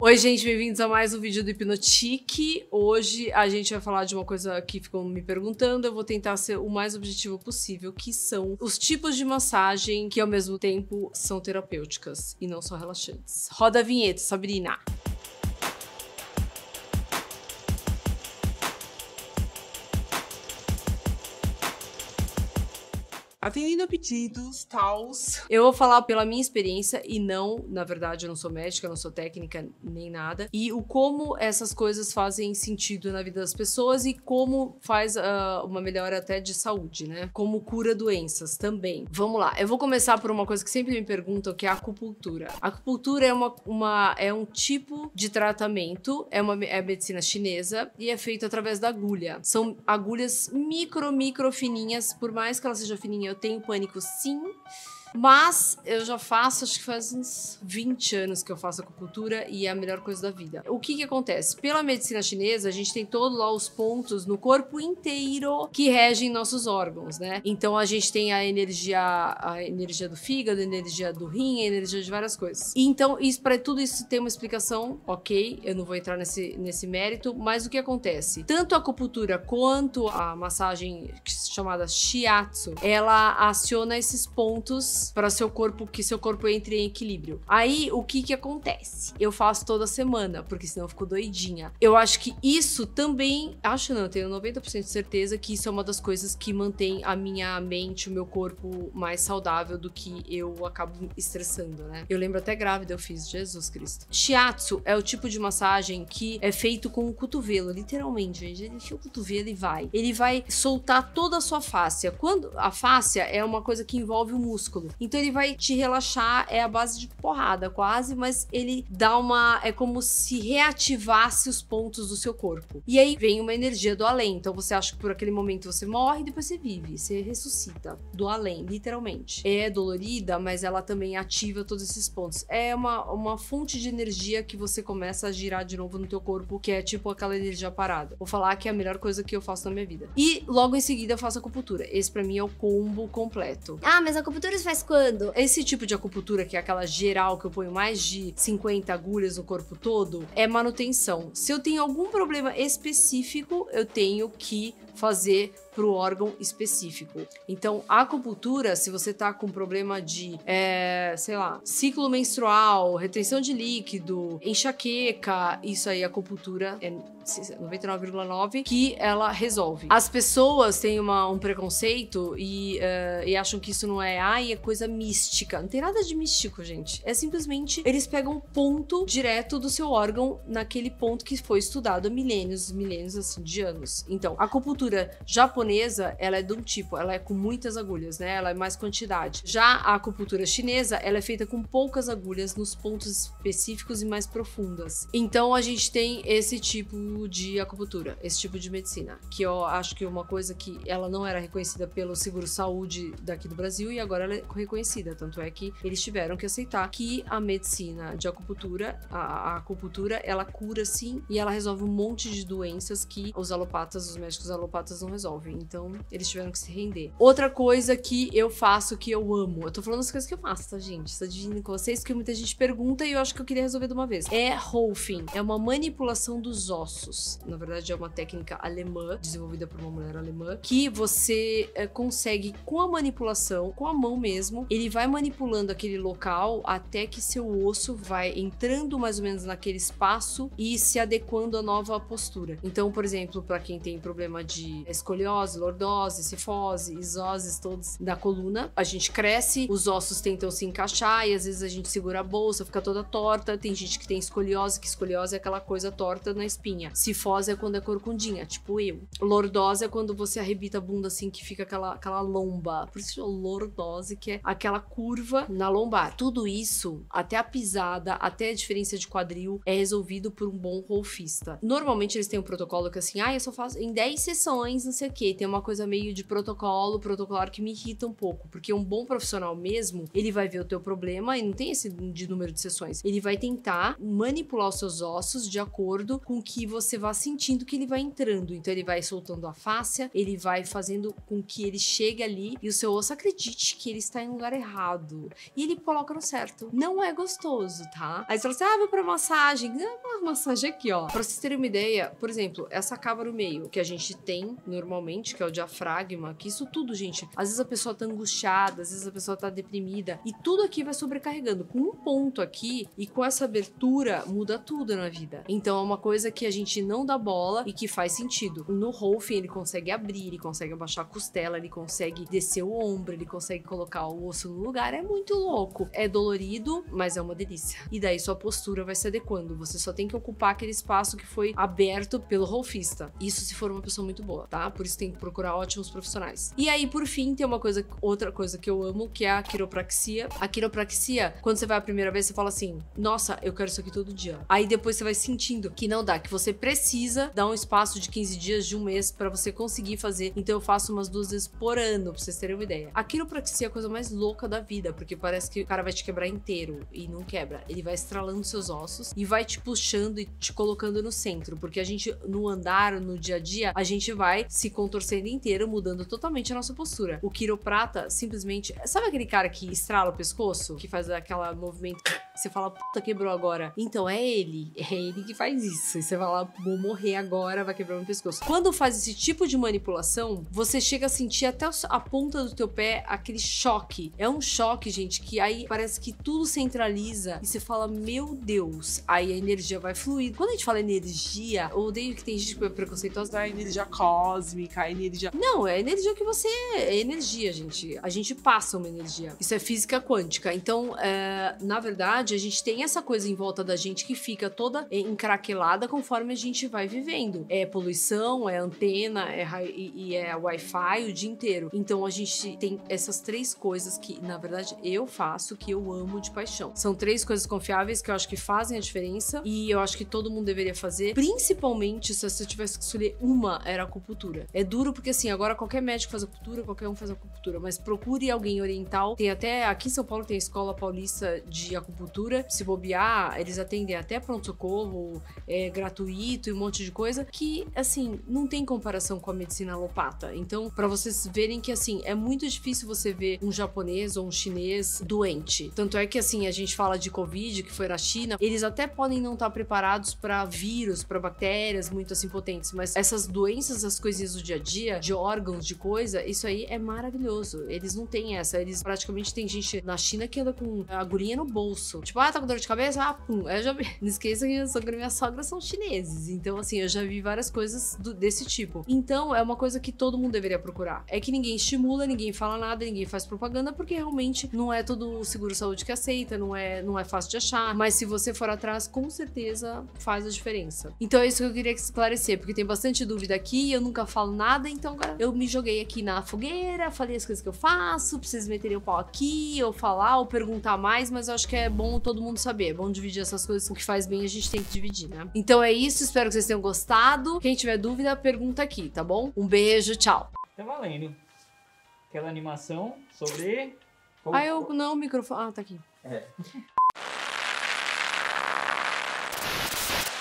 Oi, gente, bem-vindos a mais um vídeo do Hipnotique. Hoje a gente vai falar de uma coisa que ficam me perguntando. Eu vou tentar ser o mais objetivo possível, que são os tipos de massagem que ao mesmo tempo são terapêuticas e não só relaxantes. Roda a vinheta, Sabrina. Atendendo a pedidos, tals. Eu vou falar pela minha experiência e não, na verdade, eu não sou médica, não sou técnica nem nada. E o como essas coisas fazem sentido na vida das pessoas e como faz uh, uma melhora até de saúde, né? Como cura doenças também. Vamos lá, eu vou começar por uma coisa que sempre me perguntam, que é a acupuntura. A acupuntura é, uma, uma, é um tipo de tratamento, é uma é medicina chinesa e é feito através da agulha. São agulhas micro, micro fininhas, por mais que ela seja fininha eu tenho pânico sim. Mas eu já faço, acho que faz uns 20 anos que eu faço acupuntura e é a melhor coisa da vida. O que que acontece? Pela medicina chinesa, a gente tem todos lá os pontos no corpo inteiro que regem nossos órgãos, né? Então a gente tem a energia, a energia do fígado, a energia do rim, a energia de várias coisas. Então, isso para tudo isso tem uma explicação, ok? Eu não vou entrar nesse, nesse mérito, mas o que acontece? Tanto a acupuntura quanto a massagem chamada shiatsu, ela aciona esses pontos para seu corpo, que seu corpo entre em equilíbrio. Aí, o que que acontece? Eu faço toda semana, porque senão eu fico doidinha. Eu acho que isso também, acho não, eu tenho 90% de certeza que isso é uma das coisas que mantém a minha mente, o meu corpo mais saudável do que eu acabo estressando, né? Eu lembro até grávida eu fiz, Jesus Cristo. Shiatsu é o tipo de massagem que é feito com o cotovelo, literalmente, gente. Ele enfia o cotovelo e vai. Ele vai soltar toda a sua fáscia. Quando a fáscia é uma coisa que envolve o músculo. Então ele vai te relaxar, é a base de porrada quase, mas ele dá uma. É como se reativasse os pontos do seu corpo. E aí vem uma energia do além. Então você acha que por aquele momento você morre, depois você vive, você ressuscita do além, literalmente. É dolorida, mas ela também ativa todos esses pontos. É uma, uma fonte de energia que você começa a girar de novo no teu corpo, que é tipo aquela energia parada. Vou falar que é a melhor coisa que eu faço na minha vida. E logo em seguida eu faço acupuntura. Esse para mim é o combo completo. Ah, mas a acupuntura faz quando? Esse tipo de acupuntura, que é aquela geral que eu ponho mais de 50 agulhas no corpo todo, é manutenção. Se eu tenho algum problema específico, eu tenho que fazer para o órgão específico. Então, a acupuntura, se você tá com problema de, é, sei lá, ciclo menstrual, retenção de líquido, enxaqueca, isso aí, a acupuntura é 99,9 que ela resolve. As pessoas têm uma, um preconceito e, uh, e acham que isso não é, ai, é coisa mística. Não tem nada de místico, gente. É simplesmente eles pegam um ponto direto do seu órgão naquele ponto que foi estudado há milênios, milênios assim, de anos. Então, a acupuntura japonesa, ela é de um tipo, ela é com muitas agulhas, né? Ela é mais quantidade. Já a acupuntura chinesa, ela é feita com poucas agulhas nos pontos específicos e mais profundas. Então, a gente tem esse tipo de acupuntura, esse tipo de medicina, que eu acho que é uma coisa que ela não era reconhecida pelo seguro saúde daqui do Brasil e agora ela é reconhecida, tanto é que eles tiveram que aceitar que a medicina de acupuntura, a, a acupuntura, ela cura sim e ela resolve um monte de doenças que os alopatas, os médicos alopatas não resolvem. Então, eles tiveram que se render. Outra coisa que eu faço que eu amo, eu tô falando as coisas que eu faço, tá, gente? Estou dividindo com vocês que muita gente pergunta e eu acho que eu queria resolver de uma vez. É Rolfing, é uma manipulação dos ossos. Na verdade, é uma técnica alemã, desenvolvida por uma mulher alemã, que você é, consegue, com a manipulação, com a mão mesmo, ele vai manipulando aquele local até que seu osso vai entrando mais ou menos naquele espaço e se adequando à nova postura. Então, por exemplo, para quem tem problema de escoliose, lordose, cifose, isoses, todos da coluna, a gente cresce, os ossos tentam se encaixar e às vezes a gente segura a bolsa, fica toda torta. Tem gente que tem escoliose, que escoliose é aquela coisa torta na espinha. Cifose é quando é corcundinha, tipo eu. Lordose é quando você arrebita a bunda assim, que fica aquela, aquela lomba. Por isso lordose, que é aquela curva na lombar. Tudo isso, até a pisada, até a diferença de quadril, é resolvido por um bom rolfista. Normalmente eles têm um protocolo que assim, ah, eu só faço em 10 sessões não sei o quê. Tem uma coisa meio de protocolo, protocolar que me irrita um pouco, porque um bom profissional mesmo, ele vai ver o teu problema e não tem esse de número de sessões. Ele vai tentar manipular os seus ossos de acordo com que você vá sentindo que ele vai entrando. Então ele vai soltando a fáscia, ele vai fazendo com que ele chegue ali e o seu osso acredite que ele está em lugar errado. E ele coloca no certo. Não é gostoso, tá? Aí você fala assim: ah, vou pra massagem. Ah, uma massagem aqui, ó. Pra vocês terem uma ideia, por exemplo, essa cava no meio que a gente tem normalmente, que é o diafragma, que isso tudo, gente. Às vezes a pessoa tá angustiada, às vezes a pessoa tá deprimida. E tudo aqui vai sobrecarregando. Com um ponto aqui e com essa abertura, muda tudo na vida. Então é uma coisa que a gente não dá bola e que faz sentido. No Rolfing ele consegue abrir, ele consegue abaixar a costela, ele consegue descer o ombro, ele consegue colocar o osso no lugar. É muito louco. É dolorido, mas é uma delícia. E daí sua postura vai se adequando. Você só tem que ocupar aquele espaço que foi aberto pelo rolfista. Isso se for uma pessoa muito boa, tá? Por isso tem que procurar ótimos profissionais. E aí, por fim, tem uma coisa, outra coisa que eu amo, que é a quiropraxia. A quiropraxia, quando você vai a primeira vez, você fala assim: "Nossa, eu quero isso aqui todo dia". Aí depois você vai sentindo que não dá, que você precisa dar um espaço de 15 dias, de um mês para você conseguir fazer. Então eu faço umas duas vezes por ano, pra vocês terem uma ideia. A quiropraxia é a coisa mais louca da vida, porque parece que o cara vai te quebrar inteiro e não quebra. Ele vai estralando seus ossos e vai te puxando e te colocando no centro, porque a gente no andar, no dia a dia, a gente vai se contorcendo inteiro, mudando totalmente a nossa postura. O quiroprata simplesmente, sabe aquele cara que estrala o pescoço, que faz aquela movimento você fala, puta, quebrou agora. Então é ele. É ele que faz isso. E você lá, vou morrer agora, vai quebrar meu pescoço. Quando faz esse tipo de manipulação, você chega a sentir até a ponta do teu pé aquele choque. É um choque, gente, que aí parece que tudo centraliza e você fala, meu Deus. Aí a energia vai fluir. Quando a gente fala energia, eu odeio que tem gente que é preconceituosa. Da energia cósmica, a energia. Não, é energia que você. É energia, gente. A gente passa uma energia. Isso é física quântica. Então, é, na verdade, a gente tem essa coisa em volta da gente que fica toda encraquelada conforme a gente vai vivendo. É poluição, é antena, é e, é Wi-Fi o dia inteiro. Então a gente tem essas três coisas que, na verdade, eu faço, que eu amo de paixão. São três coisas confiáveis que eu acho que fazem a diferença e eu acho que todo mundo deveria fazer, principalmente se você tivesse que escolher uma, era acupuntura. É duro porque, assim, agora qualquer médico faz acupuntura, qualquer um faz acupuntura, mas procure alguém oriental. Tem até, aqui em São Paulo tem a Escola Paulista de Acupuntura. Se bobear, eles atendem até pronto-socorro, é gratuito e um monte de coisa, que, assim, não tem comparação com a medicina alopata. Então, para vocês verem que, assim, é muito difícil você ver um japonês ou um chinês doente. Tanto é que, assim, a gente fala de Covid, que foi na China, eles até podem não estar preparados para vírus, para bactérias muito assim potentes, mas essas doenças, as coisinhas do dia a dia, de órgãos, de coisa, isso aí é maravilhoso. Eles não têm essa, eles praticamente tem gente na China que anda com agulhinha no bolso. Tipo, ah, tá com dor de cabeça? Ah, pum. Eu já vi. Não esqueça que a sogra e minha sogra são chineses. Então, assim, eu já vi várias coisas do, desse tipo. Então, é uma coisa que todo mundo deveria procurar. É que ninguém estimula, ninguém fala nada, ninguém faz propaganda, porque realmente não é todo o seguro-saúde que aceita, não é, não é fácil de achar. Mas se você for atrás, com certeza faz a diferença. Então, é isso que eu queria esclarecer, porque tem bastante dúvida aqui, eu nunca falo nada, então eu me joguei aqui na fogueira, falei as coisas que eu faço, pra vocês meterem o pau aqui, ou falar, ou perguntar mais, mas eu acho que é bom todo mundo saber. É bom dividir essas coisas. O que faz bem, a gente tem que dividir, né? Então é isso, espero que vocês tenham gostado. Quem tiver dúvida, pergunta aqui, tá bom? Um beijo, tchau. Tá valendo. Aquela animação sobre. Ah, eu. Não, o microfone. Ah, tá aqui. É.